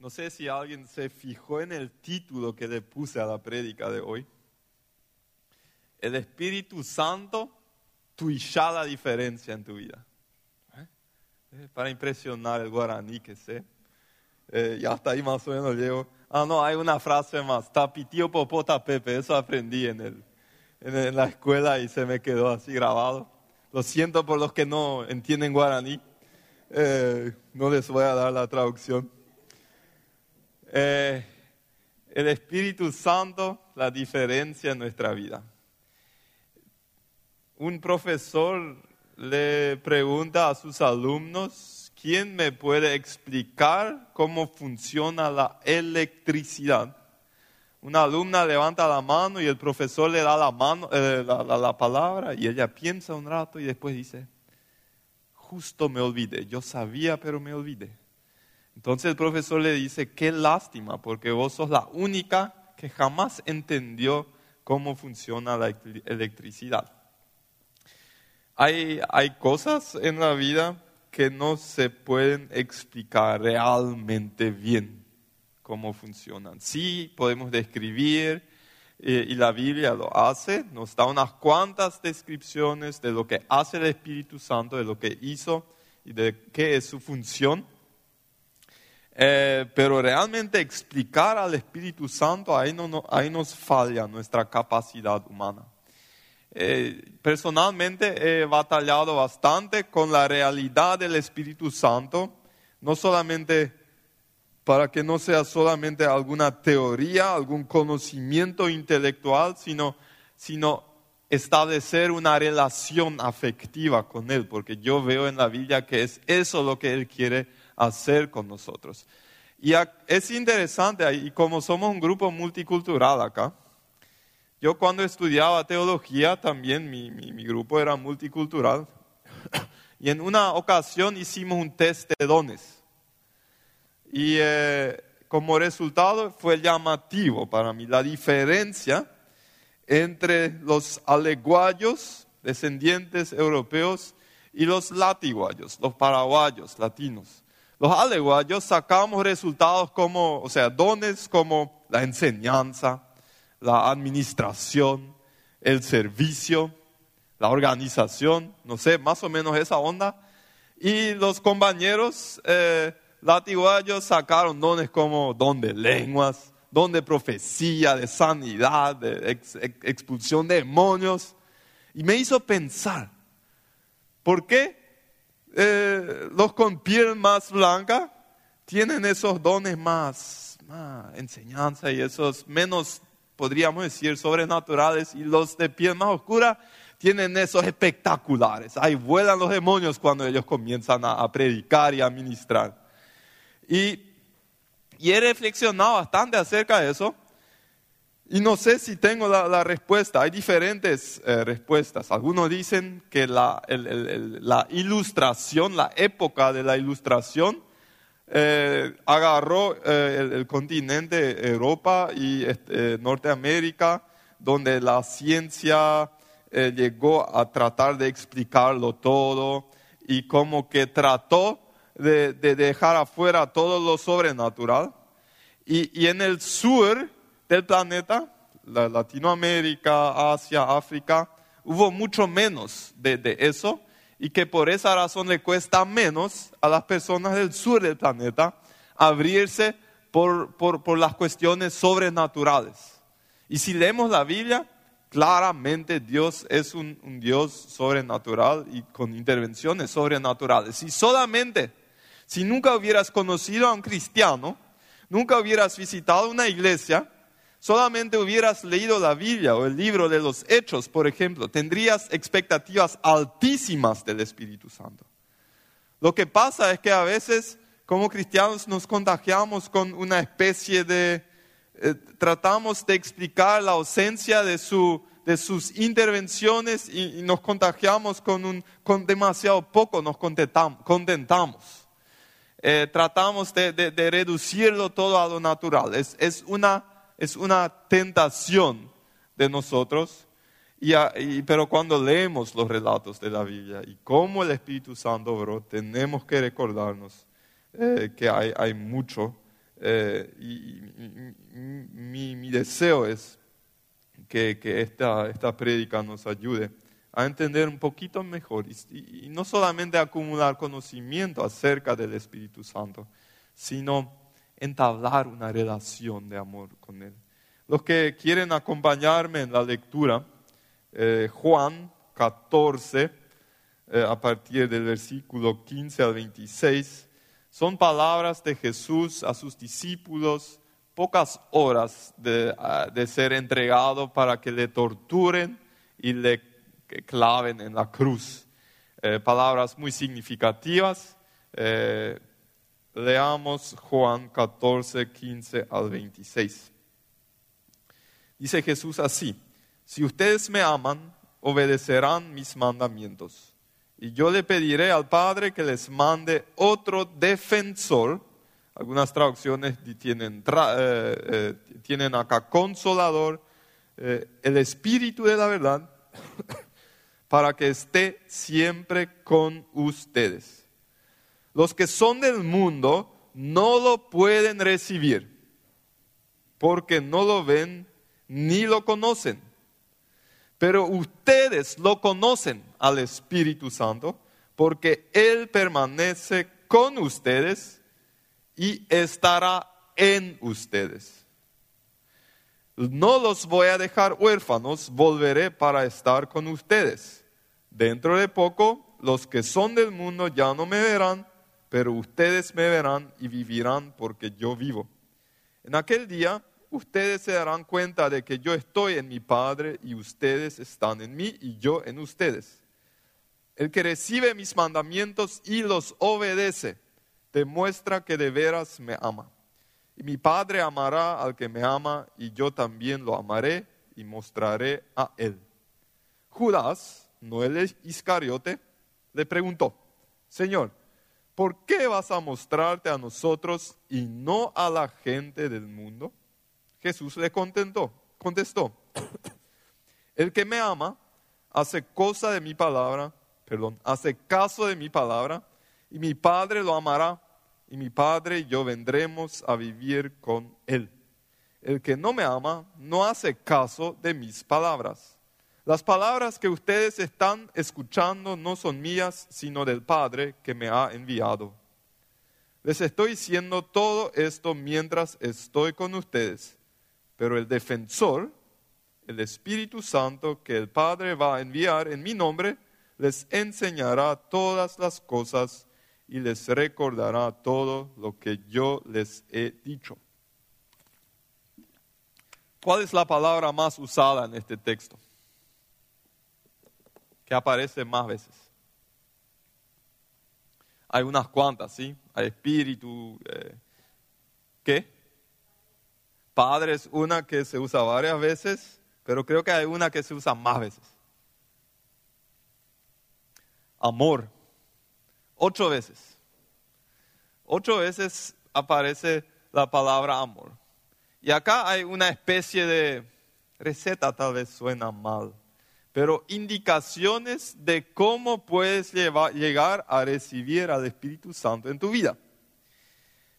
No sé si alguien se fijó en el título que le puse a la prédica de hoy. El Espíritu Santo tuya la diferencia en tu vida. ¿Eh? Para impresionar el guaraní que sé. Eh, y hasta ahí más o menos llego. Ah, no, hay una frase más. Tapitío popota pepe. Eso aprendí en, el, en la escuela y se me quedó así grabado. Lo siento por los que no entienden guaraní. Eh, no les voy a dar la traducción. Eh, el Espíritu Santo, la diferencia en nuestra vida. Un profesor le pregunta a sus alumnos, ¿quién me puede explicar cómo funciona la electricidad? Una alumna levanta la mano y el profesor le da la, mano, eh, la palabra y ella piensa un rato y después dice, justo me olvidé, yo sabía pero me olvidé. Entonces el profesor le dice, qué lástima, porque vos sos la única que jamás entendió cómo funciona la electricidad. Hay, hay cosas en la vida que no se pueden explicar realmente bien cómo funcionan. Sí, podemos describir, eh, y la Biblia lo hace, nos da unas cuantas descripciones de lo que hace el Espíritu Santo, de lo que hizo y de qué es su función. Eh, pero realmente explicar al Espíritu Santo, ahí, no, ahí nos falla nuestra capacidad humana. Eh, personalmente he batallado bastante con la realidad del Espíritu Santo, no solamente para que no sea solamente alguna teoría, algún conocimiento intelectual, sino, sino establecer una relación afectiva con Él, porque yo veo en la Biblia que es eso lo que Él quiere hacer con nosotros. Y es interesante, y como somos un grupo multicultural acá, yo cuando estudiaba teología también mi, mi grupo era multicultural, y en una ocasión hicimos un test de dones. Y eh, como resultado fue llamativo para mí la diferencia entre los aleguayos, descendientes europeos, y los latiguayos, los paraguayos, latinos. Los aleguayos sacamos resultados como, o sea, dones como la enseñanza, la administración, el servicio, la organización, no sé, más o menos esa onda. Y los compañeros eh, latiguayos sacaron dones como don de lenguas, don de profecía, de sanidad, de expulsión de demonios. Y me hizo pensar, ¿por qué eh, los con piel más blanca tienen esos dones más, más enseñanza y esos menos, podríamos decir, sobrenaturales y los de piel más oscura tienen esos espectaculares. Ahí vuelan los demonios cuando ellos comienzan a predicar y a ministrar. Y, he reflexionado bastante acerca de eso. Y no sé si tengo la, respuesta. Hay diferentes eh, respuestas. Algunos dicen que la, ilustración, la época de la ilustración, eh, agarró eh, el, continente Europa y este, Norteamérica, donde la ciencia llegó a tratar de explicarlo todo y como que trató de, dejar afuera todo lo sobrenatural. Y, en el sur del planeta, Latinoamérica, Asia, África, hubo mucho menos de, eso y que por esa razón le cuesta menos a las personas del sur del planeta abrirse por, por, las cuestiones sobrenaturales. Y si leemos la Biblia, claramente Dios es un, un, Dios sobrenatural y con intervenciones sobrenaturales. Y solamente si nunca hubieras conocido a un cristiano, nunca hubieras visitado una iglesia, solamente hubieras leído la Biblia o el libro de los Hechos, por ejemplo, tendrías expectativas altísimas del Espíritu Santo. Lo que pasa es que a veces como cristianos nos contagiamos con una especie de, eh, tratamos de explicar la ausencia de, sus intervenciones y, nos contagiamos con, con demasiado poco, nos contentamos. Eh, tratamos de, reducirlo todo a lo natural. Es, una, tentación de nosotros, pero cuando leemos los relatos de la Biblia y cómo el Espíritu Santo obró, tenemos que recordarnos eh, que hay, mucho Eh, y, mi, mi, deseo es que, que esta, esta nos ayude a entender un poquito mejor y, y, no solamente acumular conocimiento acerca del Espíritu Santo, sino entablar una relación de amor con Él. Los que quieren acompañarme en la lectura, eh, Juan 14, eh, a partir del versículo 15 al 26, son palabras de Jesús a sus discípulos pocas horas de, ah, ser entregado para que le torturen y le claven en la cruz. Eh, palabras muy significativas. Leamos Juan 14, 15 al 26. Dice Jesús así, si ustedes me aman, obedecerán mis mandamientos. Y yo le pediré al Padre que les mande otro defensor. Algunas traducciones tienen, eh, eh, tienen acá consolador, eh, el Espíritu de la verdad, para que esté siempre con ustedes. Los que son del mundo no lo pueden recibir porque no lo ven ni lo conocen pero ustedes lo conocen al Espíritu Santo porque Él permanece con ustedes y estará en ustedes. No los voy a dejar huérfanos, volveré para estar con ustedes. Dentro de poco, los que son del mundo ya no me verán, pero ustedes me verán y vivirán porque yo vivo. En aquel día ustedes se darán cuenta de que yo estoy en mi Padre y ustedes están en mí y yo en ustedes. El que recibe mis mandamientos y los obedece, demuestra que de veras me ama. Y mi Padre amará al que me ama y yo también lo amaré y mostraré a él. Judas, no el Iscariote, le preguntó, Señor, ¿por qué vas a mostrarte a nosotros y no a la gente del mundo? Jesús le contentó, contestó, el que me ama hace cosa de mi palabra, perdón, hace caso de mi palabra, y mi Padre lo amará, y mi Padre y yo vendremos a vivir con él. El que no me ama no hace caso de mis palabras. Las palabras que ustedes están escuchando no son mías, sino del Padre que me ha enviado. Les estoy diciendo todo esto mientras estoy con ustedes pero el defensor, el Espíritu Santo que el Padre va a enviar en mi nombre, les enseñará todas las cosas y les recordará todo lo que yo les he dicho. ¿Cuál es la palabra más usada en este texto? Aparece más veces. Hay unas cuantas, ¿sí? Hay espíritu. Eh, ¿Qué? Padre es una que se usa varias veces, pero creo que hay una que se usa más veces. Amor, ocho veces. Ocho veces aparece la palabra amor. Y acá hay una especie de receta, tal vez suena mal, pero indicaciones de cómo puedes llegar a recibir al Espíritu Santo en tu vida.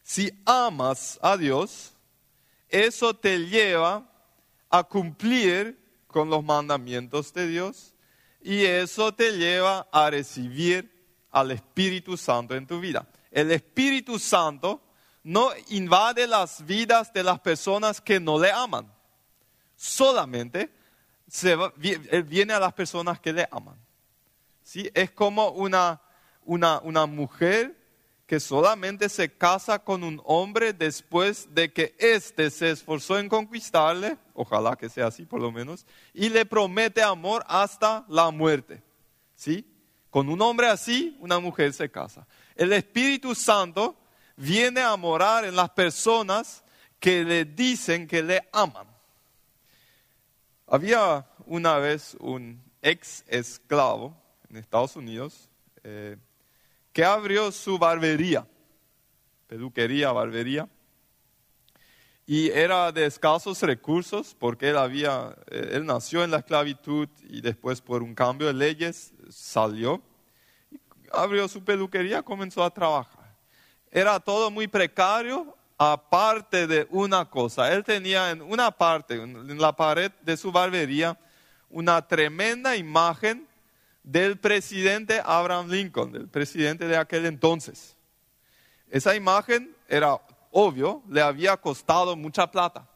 Si amas a Dios, eso te lleva a cumplir con los mandamientos de Dios y eso te lleva a recibir al Espíritu Santo en tu vida. El Espíritu Santo no invade las vidas de las personas que no le aman. Solamente él viene a las personas que le aman. ¿Sí? Es como una, una, una mujer que solamente se casa con un hombre después de que éste se esforzó en conquistarle, ojalá que sea así por lo menos, y le promete amor hasta la muerte. ¿Sí? Con un hombre así, una mujer se casa. El Espíritu Santo viene a morar en las personas que le dicen que le aman. Había una vez un ex esclavo en Estados Unidos, eh, que abrió su barbería, peluquería, barbería, y era de escasos recursos porque él, había, eh, él nació en la esclavitud y después por un cambio de leyes salió, abrió su peluquería, comenzó a trabajar. Era todo muy precario aparte de una cosa. Él tenía en una parte, en la pared de su barbería, una tremenda imagen del presidente Abraham Lincoln, del presidente de aquel entonces. Esa imagen era obvio, le había costado mucha plata.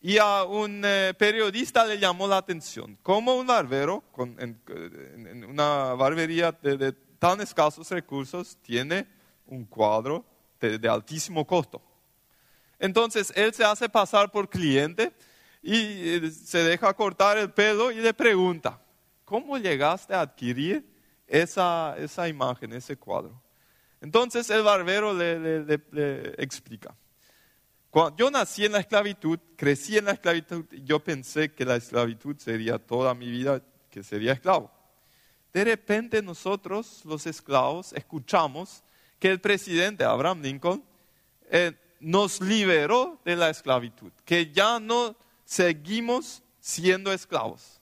Y a un eh, periodista le llamó la atención, como un barbero en, una barbería de, tan escasos recursos tiene un cuadro de, altísimo costo. Entonces él se hace pasar por cliente y eh, se deja cortar el pelo y le pregunta, ¿cómo llegaste a adquirir esa, esa imagen, ese cuadro? Entonces el barbero le explica, cuando yo nací en la esclavitud, crecí en la esclavitud, yo pensé que la esclavitud sería toda mi vida, que sería esclavo. De repente nosotros, los esclavos, escuchamos que el presidente Abraham Lincoln eh, nos liberó de la esclavitud, que ya no seguimos siendo esclavos.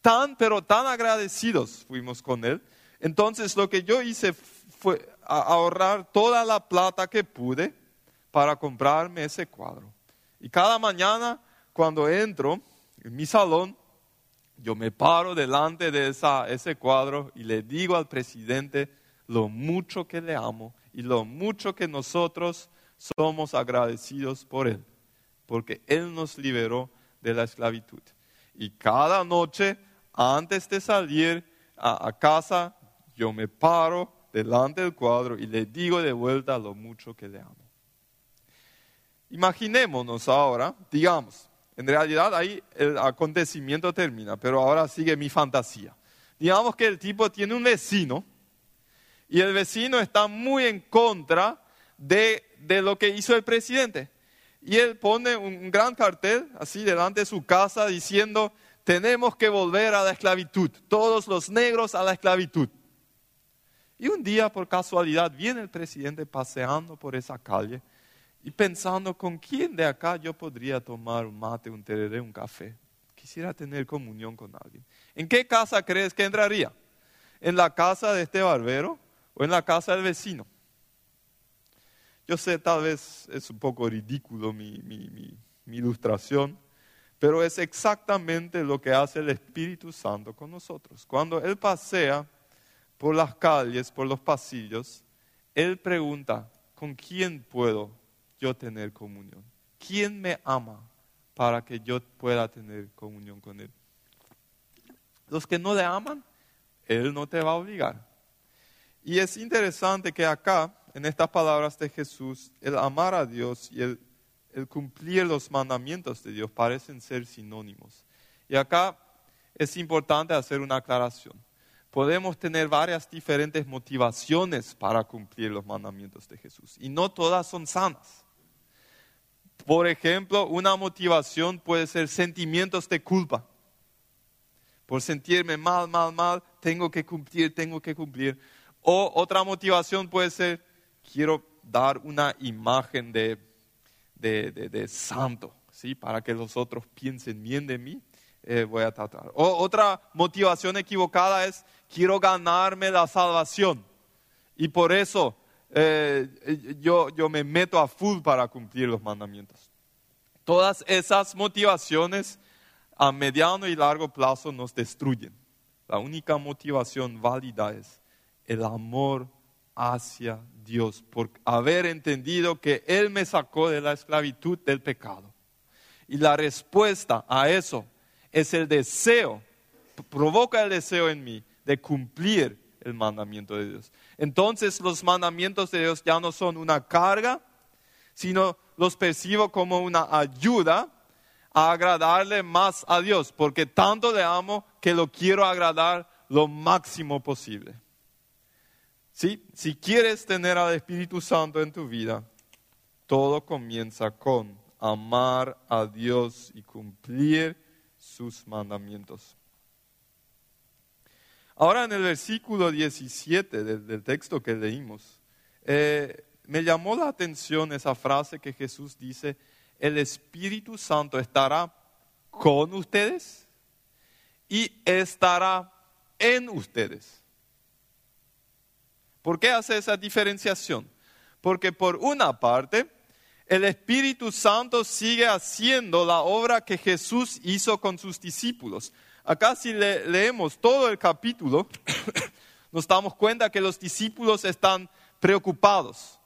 Tan, pero tan agradecidos fuimos con él. Entonces lo que yo hice fue ahorrar toda la plata que pude para comprarme ese cuadro. Y cada mañana cuando entro en mi salón, yo me paro delante de esa, ese cuadro y le digo al presidente lo mucho que le amo y lo mucho que nosotros somos agradecidos por él, porque él nos liberó de la esclavitud. Y cada noche, antes de salir a, casa, yo me paro delante del cuadro y le digo de vuelta lo mucho que le amo. Imaginémonos ahora, digamos, en realidad ahí el acontecimiento termina, pero ahora sigue mi fantasía. Digamos que el tipo tiene un vecino y el vecino está muy en contra de, lo que hizo el presidente. Y él pone un gran cartel así delante de su casa diciendo, tenemos que volver a la esclavitud, todos los negros a la esclavitud. Y un día, por casualidad, viene el presidente paseando por esa calle y pensando con quién de acá yo podría tomar un mate, un tereré, un café. Quisiera tener comunión con alguien. ¿En qué casa crees que entraría? ¿En la casa de este barbero o en la casa del vecino? Yo sé, tal vez es un poco ridículo mi, ilustración, pero es exactamente lo que hace el Espíritu Santo con nosotros. Cuando Él pasea por las calles, por los pasillos, Él pregunta, ¿con quién puedo yo tener comunión? ¿Quién me ama para que yo pueda tener comunión con Él? Los que no le aman, Él no te va a obligar. Y es interesante que acá, en estas palabras de Jesús, el amar a Dios y el, cumplir los mandamientos de Dios parecen ser sinónimos. Y acá es importante hacer una aclaración. Podemos tener varias diferentes motivaciones para cumplir los mandamientos de Jesús y no todas son sanas. Por ejemplo, una motivación puede ser sentimientos de culpa. Por sentirme mal, mal, mal, tengo que cumplir, tengo que cumplir. O otra motivación puede ser, quiero dar una imagen de, de, santo, ¿sí? para que los otros piensen bien de mí. Eh, voy a tratar. O otra motivación equivocada es, quiero ganarme la salvación. Y por eso eh, yo, yo me meto a full para cumplir los mandamientos. Todas esas motivaciones a mediano y largo plazo nos destruyen. La única motivación válida es el amor hacia Dios, por haber entendido que Él me sacó de la esclavitud del pecado. Y la respuesta a eso es el deseo, provoca el deseo en mí de cumplir el mandamiento de Dios. Entonces los mandamientos de Dios ya no son una carga, sino los percibo como una ayuda a agradarle más a Dios, porque tanto le amo que lo quiero agradar lo máximo posible. Si quieres tener al Espíritu Santo en tu vida, todo comienza con amar a Dios y cumplir sus mandamientos. Ahora en el versículo 17 del, texto que leímos, eh, me llamó la atención esa frase que Jesús dice, el Espíritu Santo estará con ustedes y estará en ustedes. ¿Por qué hace esa diferenciación? Porque por una parte, el Espíritu Santo sigue haciendo la obra que Jesús hizo con sus discípulos. Acá si leemos todo el capítulo, nos damos cuenta que los discípulos están preocupados,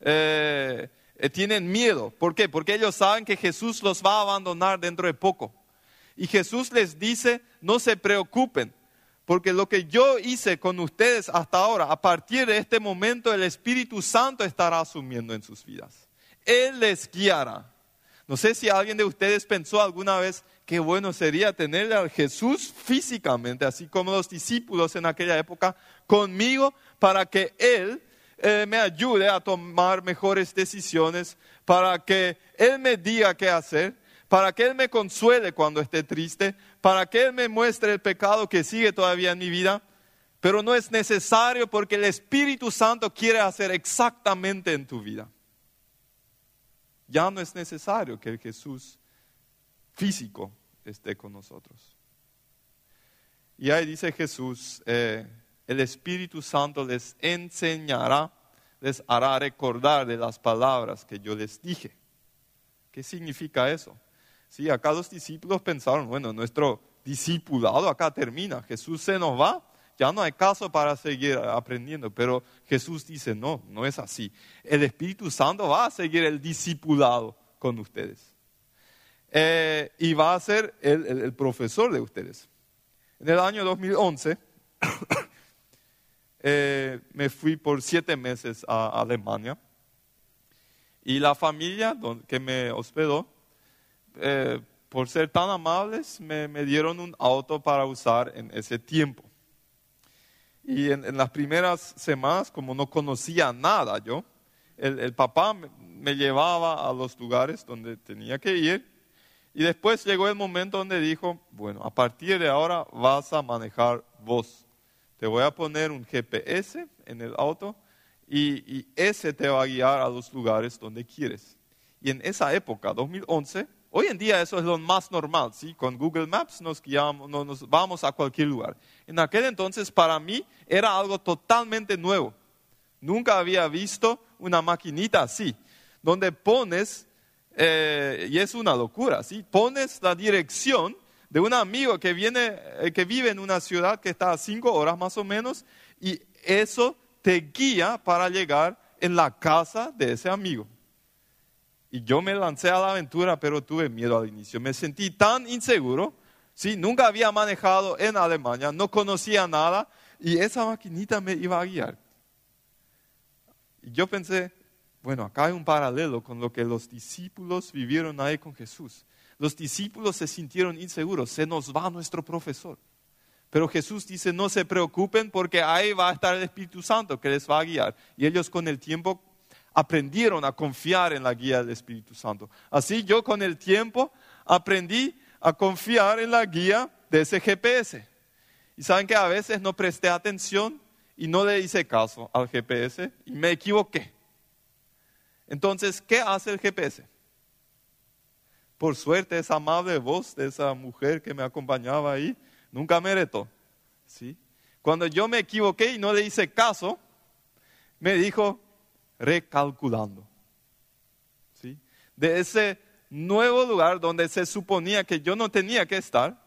eh, eh, tienen miedo. ¿Por qué? Porque ellos saben que Jesús los va a abandonar dentro de poco. Y Jesús les dice, no se preocupen, porque lo que yo hice con ustedes hasta ahora, a partir de este momento el Espíritu Santo estará asumiendo en sus vidas. Él les guiará. No sé si alguien de ustedes pensó alguna vez qué bueno sería tener a Jesús físicamente, así como los discípulos en aquella época, conmigo para que Él eh, me ayude a tomar mejores decisiones, para que Él me diga qué hacer, para que Él me consuele cuando esté triste, para que Él me muestre el pecado que sigue todavía en mi vida. Pero no es necesario porque el Espíritu Santo quiere hacer exactamente en tu vida. Ya no es necesario que el Jesús físico esté con nosotros. Y ahí dice Jesús, eh, el Espíritu Santo les enseñará, les hará recordar de las palabras que yo les dije. ¿Qué significa eso? Sí, acá los discípulos pensaron, bueno, nuestro discipulado acá termina, Jesús se nos va, ya no hay caso para seguir aprendiendo, pero Jesús dice, no, no es así. El Espíritu Santo va a seguir el discipulado con ustedes. Eh, y va a ser el, profesor de ustedes. En el año 2011 eh, me fui por siete meses a Alemania y la familia que me hospedó, eh, por ser tan amables, me, dieron un auto para usar en ese tiempo. Y en, las primeras semanas, como no conocía nada yo, el, papá me llevaba a los lugares donde tenía que ir y después llegó el momento donde dijo, bueno, a partir de ahora vas a manejar vos. Te voy a poner un GPS en el auto y, ese te va a guiar a los lugares donde quieres. Y en esa época, 2011, hoy en día eso es lo más normal, ¿sí? Con Google Maps nos guiamos, nos vamos a cualquier lugar. En aquel entonces para mí era algo totalmente nuevo. Nunca había visto una maquinita así, donde pones eh, y es una locura, ¿sí? Pones la dirección de un amigo que, viene, eh, que vive en una ciudad que está a cinco horas más o menos y eso te guía para llegar en la casa de ese amigo. Y yo me lancé a la aventura, pero tuve miedo al inicio. Me sentí tan inseguro, ¿sí? Nunca había manejado en Alemania, no conocía nada y esa maquinita me iba a guiar. Y yo pensé, bueno, acá hay un paralelo con lo que los discípulos vivieron ahí con Jesús. Los discípulos se sintieron inseguros, se nos va nuestro profesor. Pero Jesús dice, no se preocupen porque ahí va a estar el Espíritu Santo que les va a guiar. Y ellos con el tiempo aprendieron a confiar en la guía del Espíritu Santo. Así yo con el tiempo aprendí a confiar en la guía de ese GPS. Y saben que a veces no presté atención y no le hice caso al GPS y me equivoqué. Entonces, ¿qué hace el GPS? Por suerte, esa amable voz de esa mujer que me acompañaba ahí nunca me retó. ¿sí? Cuando yo me equivoqué y no le hice caso, me dijo, recalculando. ¿sí? De ese nuevo lugar donde se suponía que yo no tenía que estar,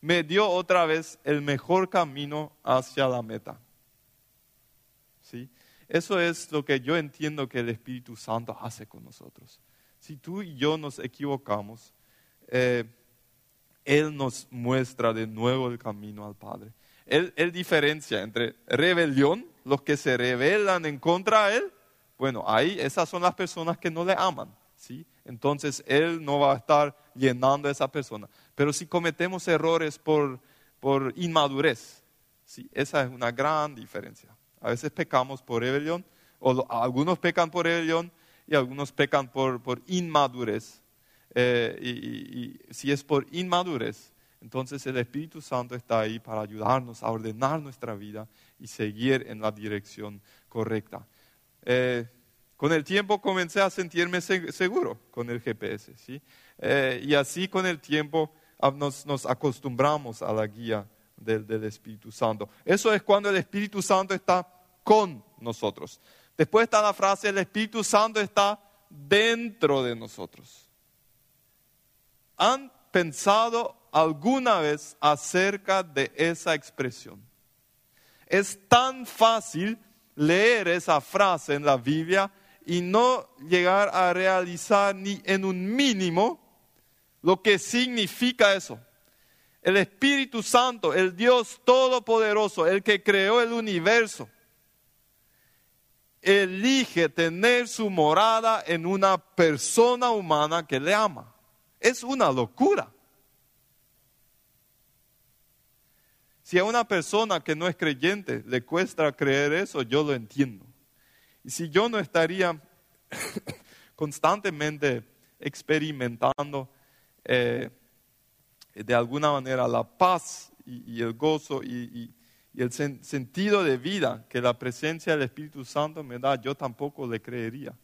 me dio otra vez el mejor camino hacia la meta. ¿sí? Eso es lo que yo entiendo que el Espíritu Santo hace con nosotros. Si tú y yo nos equivocamos, eh, Él nos muestra de nuevo el camino al Padre. Él, diferencia entre rebelión, los que se rebelan en contra de Él, bueno, ahí esas son las personas que no le aman. ¿sí? Entonces Él no va a estar llenando a esa persona. Pero si cometemos errores por, por inmadurez, ¿sí? esa es una gran diferencia. A veces pecamos por rebelión, o algunos pecan por rebelión y algunos pecan por, por inmadurez. Eh, y, si es por inmadurez, entonces el Espíritu Santo está ahí para ayudarnos a ordenar nuestra vida y seguir en la dirección correcta. Eh, con el tiempo comencé a sentirme seguro con el GPS. Eh, y así con el tiempo ah, nos, nos acostumbramos a la guía del, Espíritu Santo. Eso es cuando el Espíritu Santo está con nosotros. Después está la frase, el Espíritu Santo está dentro de nosotros. ¿Han pensado alguna vez acerca de esa expresión? Es tan fácil leer esa frase en la Biblia y no llegar a realizar ni en un mínimo lo que significa eso. El Espíritu Santo, el Dios Todopoderoso, el que creó el universo, elige tener su morada en una persona humana que le ama. Es una locura. Si a una persona que no es creyente le cuesta creer eso, yo lo entiendo. Y si yo no estaría constantemente experimentando eh, de alguna manera la paz y, el gozo y, el sentido de vida que la presencia del Espíritu Santo me da, yo tampoco le creería.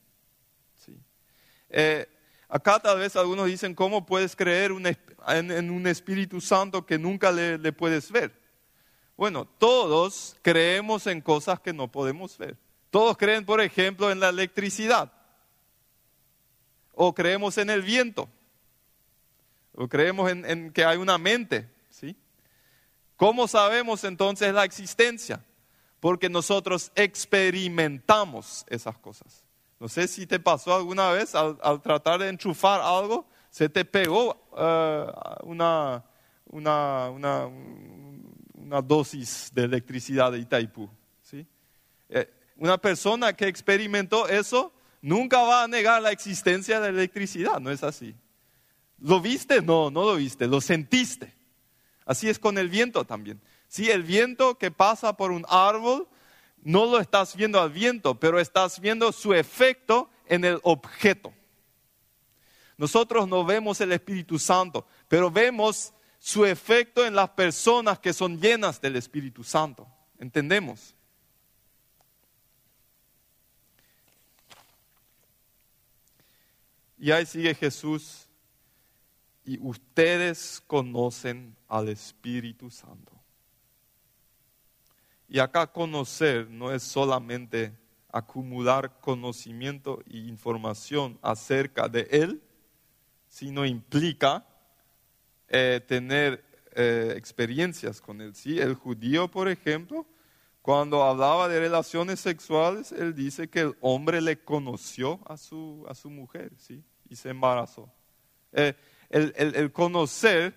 Eh, acá tal vez algunos dicen, ¿cómo puedes creer en, un Espíritu Santo que nunca le puedes ver? Bueno, todos creemos en cosas que no podemos ver. Todos creen, por ejemplo, en la electricidad. O creemos en el viento. O creemos en, que hay una mente. ¿sí? ¿Cómo sabemos entonces la existencia? Porque nosotros experimentamos esas cosas. No sé si te pasó alguna vez al, tratar de enchufar algo, se te pegó eh, una, una, una, una dosis de electricidad de Itaipú. ¿sí? Eh, una persona que experimentó eso nunca va a negar la existencia de la electricidad, ¿no es así? ¿Lo viste? No, no lo viste, lo sentiste. Así es con el viento también. Sí, el viento que pasa por un árbol, no lo estás viendo al viento, pero estás viendo su efecto en el objeto. Nosotros no vemos el Espíritu Santo, pero vemos su efecto en las personas que son llenas del Espíritu Santo. ¿Entendemos? Y ahí sigue Jesús. Y ustedes conocen al Espíritu Santo. Y acá conocer no es solamente acumular conocimiento e información acerca de Él, sino implica eh, tener eh, experiencias con él. ¿sí? El judío, por ejemplo, cuando hablaba de relaciones sexuales, él dice que el hombre le conoció a su, a su mujer ¿sí? y se embarazó. Eh, el, el, conocer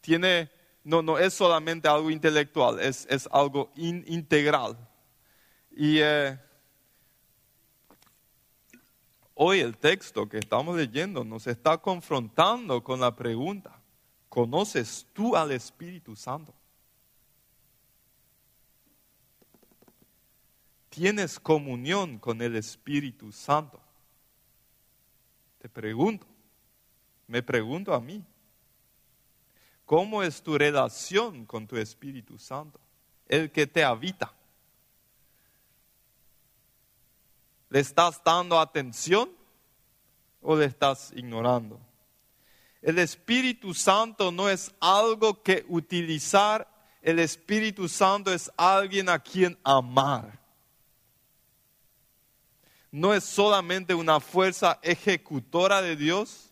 tiene, no, no es solamente algo intelectual, es, es algo integral. Y hoy el texto que estamos leyendo nos está confrontando con la pregunta, ¿Conoces tú al Espíritu Santo? ¿Tienes comunión con el Espíritu Santo? Te pregunto, me pregunto a mí, ¿cómo es tu relación con tu Espíritu Santo? El que te habita. ¿Le estás dando atención o le estás ignorando? El Espíritu Santo no es algo que utilizar, el Espíritu Santo es alguien a quien amar. No es solamente una fuerza ejecutora de Dios,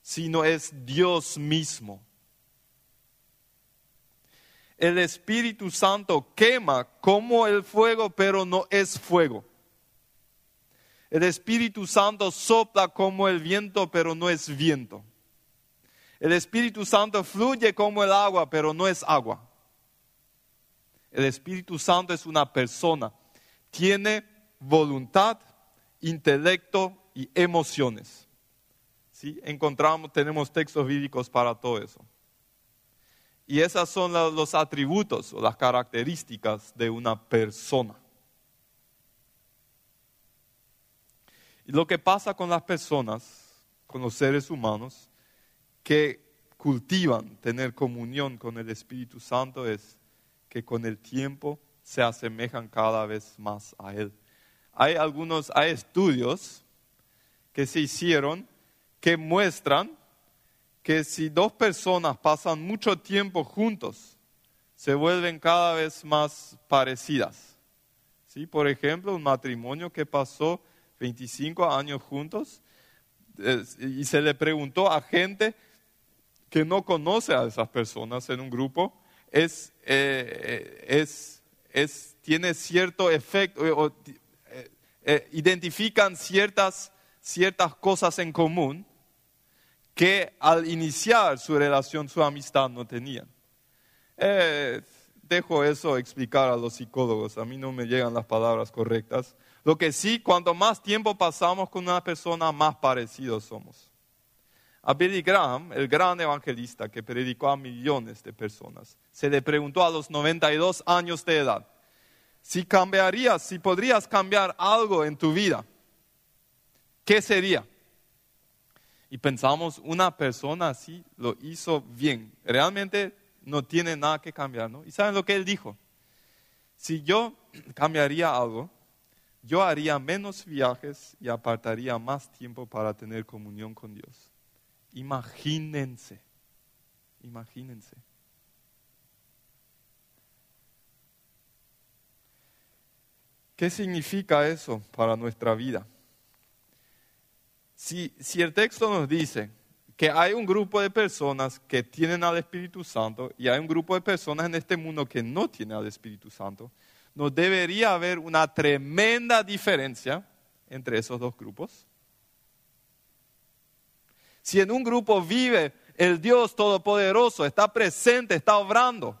sino es Dios mismo. El Espíritu Santo quema como el fuego, pero no es fuego. El Espíritu Santo sopla como el viento, pero no es viento. El Espíritu Santo fluye como el agua, pero no es agua. El Espíritu Santo es una persona. Tiene voluntad, intelecto y emociones. ¿Sí? Encontramos, tenemos textos bíblicos para todo eso. Y esas son los atributos o las características de una persona. Y lo que pasa con las personas, con los seres humanos, que cultivan tener comunión con el Espíritu Santo es que con el tiempo se asemejan cada vez más a Él. Hay algunos, hay estudios que se hicieron que muestran que si dos personas pasan mucho tiempo juntos, se vuelven cada vez más parecidas. ¿Sí? Por ejemplo, un matrimonio que pasó 25 años juntos y se le preguntó a gente que no conoce a esas personas en un grupo, es, eh, es, es, tiene cierto efecto, o, identifican ciertas, ciertas cosas en común que al iniciar su relación, su amistad no tenían. dejo eso explicar a los psicólogos, a mí no me llegan las palabras correctas, lo que sí, cuanto más tiempo pasamos con una persona, más parecidos somos. A Billy Graham, el gran evangelista que predicó a millones de personas, se le preguntó a los 92 años de edad, si cambiarías, si podrías cambiar algo en tu vida, ¿qué sería? Y pensamos, una persona así lo hizo bien. Realmente no tiene nada que cambiar, ¿no? ¿Y saben lo que él dijo? Si yo cambiaría algo, yo haría menos viajes y apartaría más tiempo para tener comunión con Dios. Imagínense, imagínense. ¿Qué significa eso para nuestra vida? Si, si, el texto nos dice que hay un grupo de personas que tienen al Espíritu Santo y hay un grupo de personas en este mundo que no tienen al Espíritu Santo, no debería haber una tremenda diferencia entre esos dos grupos. Si en un grupo vive el Dios Todopoderoso, está presente, está obrando,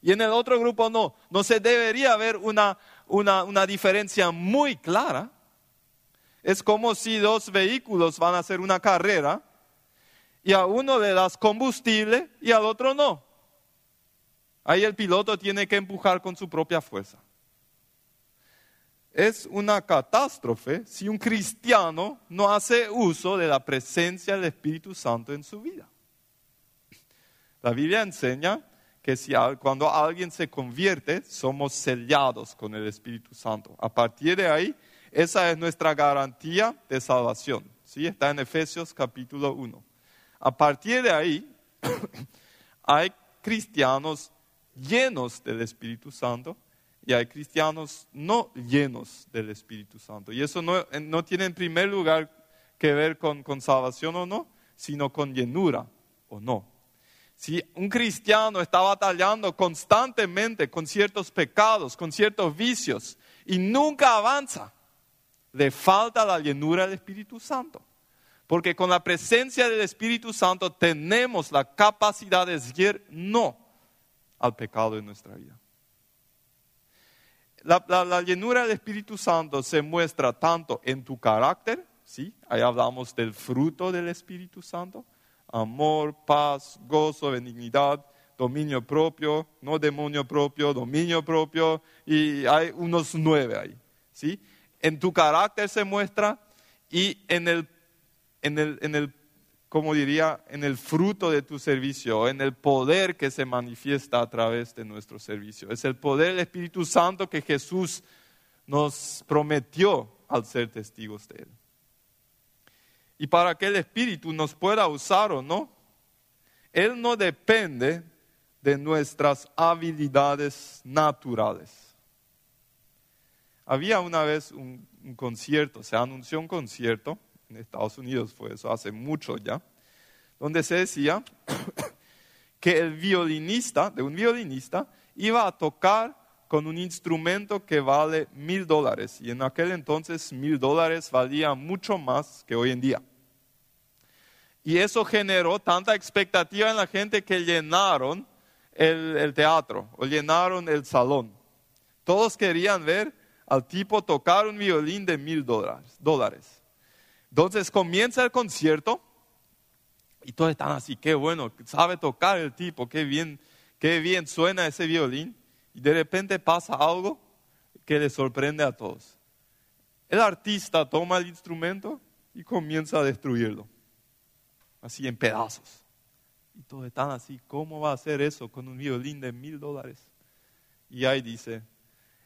y en el otro grupo no, no se debería haber una, una, una diferencia muy clara. Es como si dos vehículos van a hacer una carrera y a uno le das combustible y al otro no. Ahí el piloto tiene que empujar con su propia fuerza. Es una catástrofe si un cristiano no hace uso de la presencia del Espíritu Santo en su vida. La Biblia enseña que si, cuando alguien se convierte, somos sellados con el Espíritu Santo. A partir de ahí, esa es nuestra garantía de salvación. Está en Efesios capítulo 1. A partir de ahí, hay cristianos llenos del Espíritu Santo y hay cristianos no llenos del Espíritu Santo. Y eso no, no tiene en primer lugar que ver con, con salvación o no, sino con llenura o no. Si un cristiano está batallando constantemente con ciertos pecados, con ciertos vicios, y nunca avanza, le falta la llenura del Espíritu Santo. Porque con la presencia del Espíritu Santo tenemos la capacidad de decir no al pecado en nuestra vida. La, llenura del Espíritu Santo se muestra tanto en tu carácter, ¿sí? Ahí hablamos del fruto del Espíritu Santo, amor, paz, gozo, benignidad, dominio propio, no demonio propio, dominio propio, y hay unos nueve ahí, ¿sí? En tu carácter se muestra y en el, en el, en el como diría, en el fruto de tu servicio, en el poder que se manifiesta a través de nuestro servicio. Es el poder del Espíritu Santo que Jesús nos prometió al ser testigos de Él. Y para que el Espíritu nos pueda usar o no, Él no depende de nuestras habilidades naturales. Había una vez un, un concierto, se anunció un concierto en Estados Unidos fue eso hace mucho ya, donde se decía que el violinista, de un violinista, iba a tocar con un instrumento que vale mil dólares. Y en aquel entonces mil dólares valía mucho más que hoy en día. Y eso generó tanta expectativa en la gente que llenaron el, el teatro o llenaron el salón. Todos querían ver al tipo tocar un violín de mil dólares. Entonces comienza el concierto y todos están así, qué bueno, sabe tocar el tipo, qué bien, qué bien suena ese violín. Y de repente pasa algo que le sorprende a todos. El artista toma el instrumento y comienza a destruirlo, así en pedazos. Y todos están así, ¿cómo va a hacer eso con un violín de mil dólares? Y ahí dice,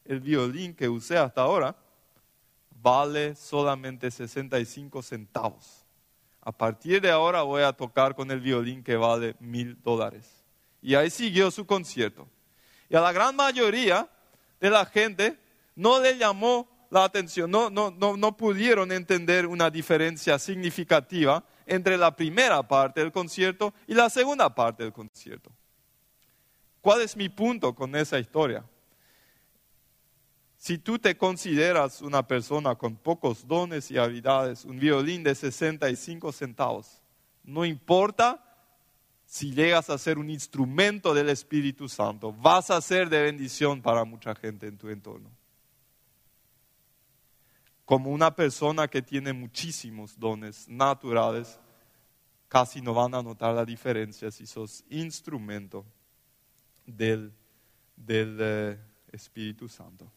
el violín que usé hasta ahora vale solamente 65 centavos. A partir de ahora voy a tocar con el violín que vale mil dólares. Y ahí siguió su concierto. Y a la gran mayoría de la gente no le llamó la atención, no, no, no, no pudieron entender una diferencia significativa entre la primera parte del concierto y la segunda parte del concierto. ¿Cuál es mi punto con esa historia? Si tú te consideras una persona con pocos dones y habilidades, un violín de 65 centavos, no importa si llegas a ser un instrumento del Espíritu Santo, vas a ser de bendición para mucha gente en tu entorno. Como una persona que tiene muchísimos dones naturales, casi no van a notar la diferencia si sos instrumento del, del eh, Espíritu Santo.